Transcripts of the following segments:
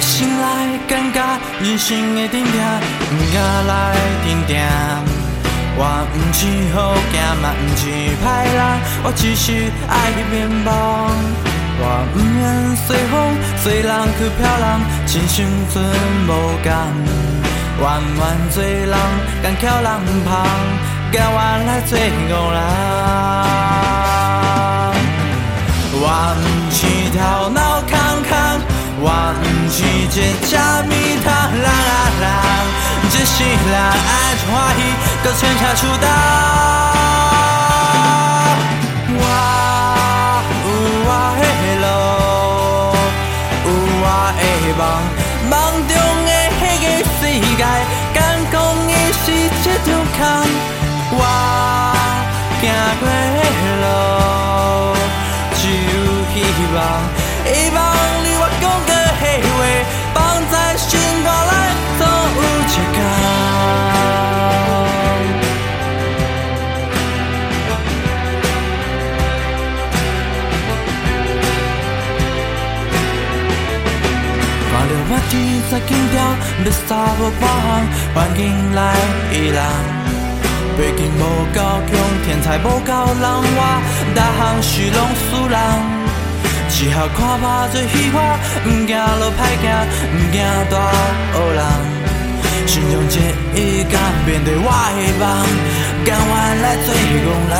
醒来，感觉人生的顶点，不敢来停定。我不是好行，嘛不是歹人，我只是爱面包。我不愿随风随浪去飘浪，亲像船无港。弯弯做人，敢翘人旁，敢我来做五人。我不是头脑，不是一个吃米汤人人，只是人爱欢喜，搁春夏秋冬。我有我的路，有我的梦，梦中的迄个世界，敢讲伊是一场空。我行过的路，只有希望，希望你我讲我天在紧张，要杀无半项，环境来伊人。背景无够强，天才无够人，我逐项是拢输人。只好看破做戏看，不惊路歹行，毋惊大恶人。心中一一敢面对我的梦，甘愿来做戆人。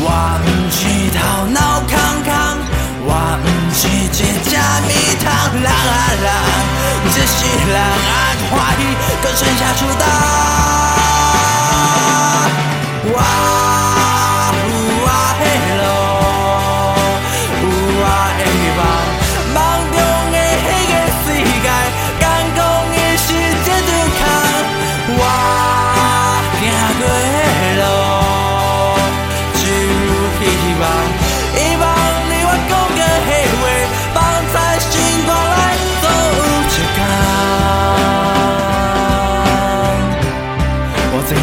我不是头脑只是人爱欢喜，搁春夏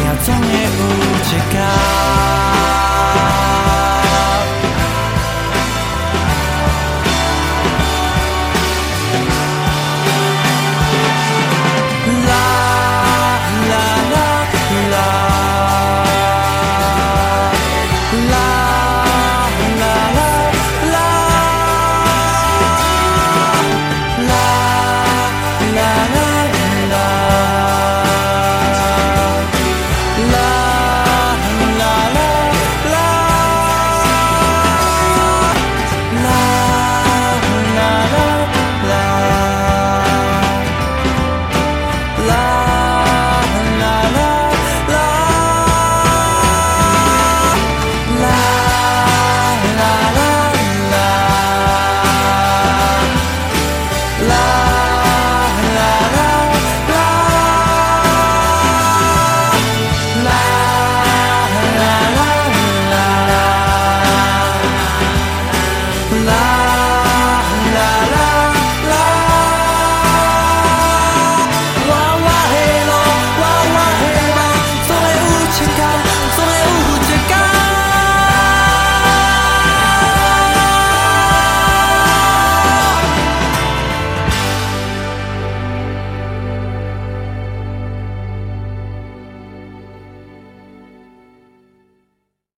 ja to nie uciekam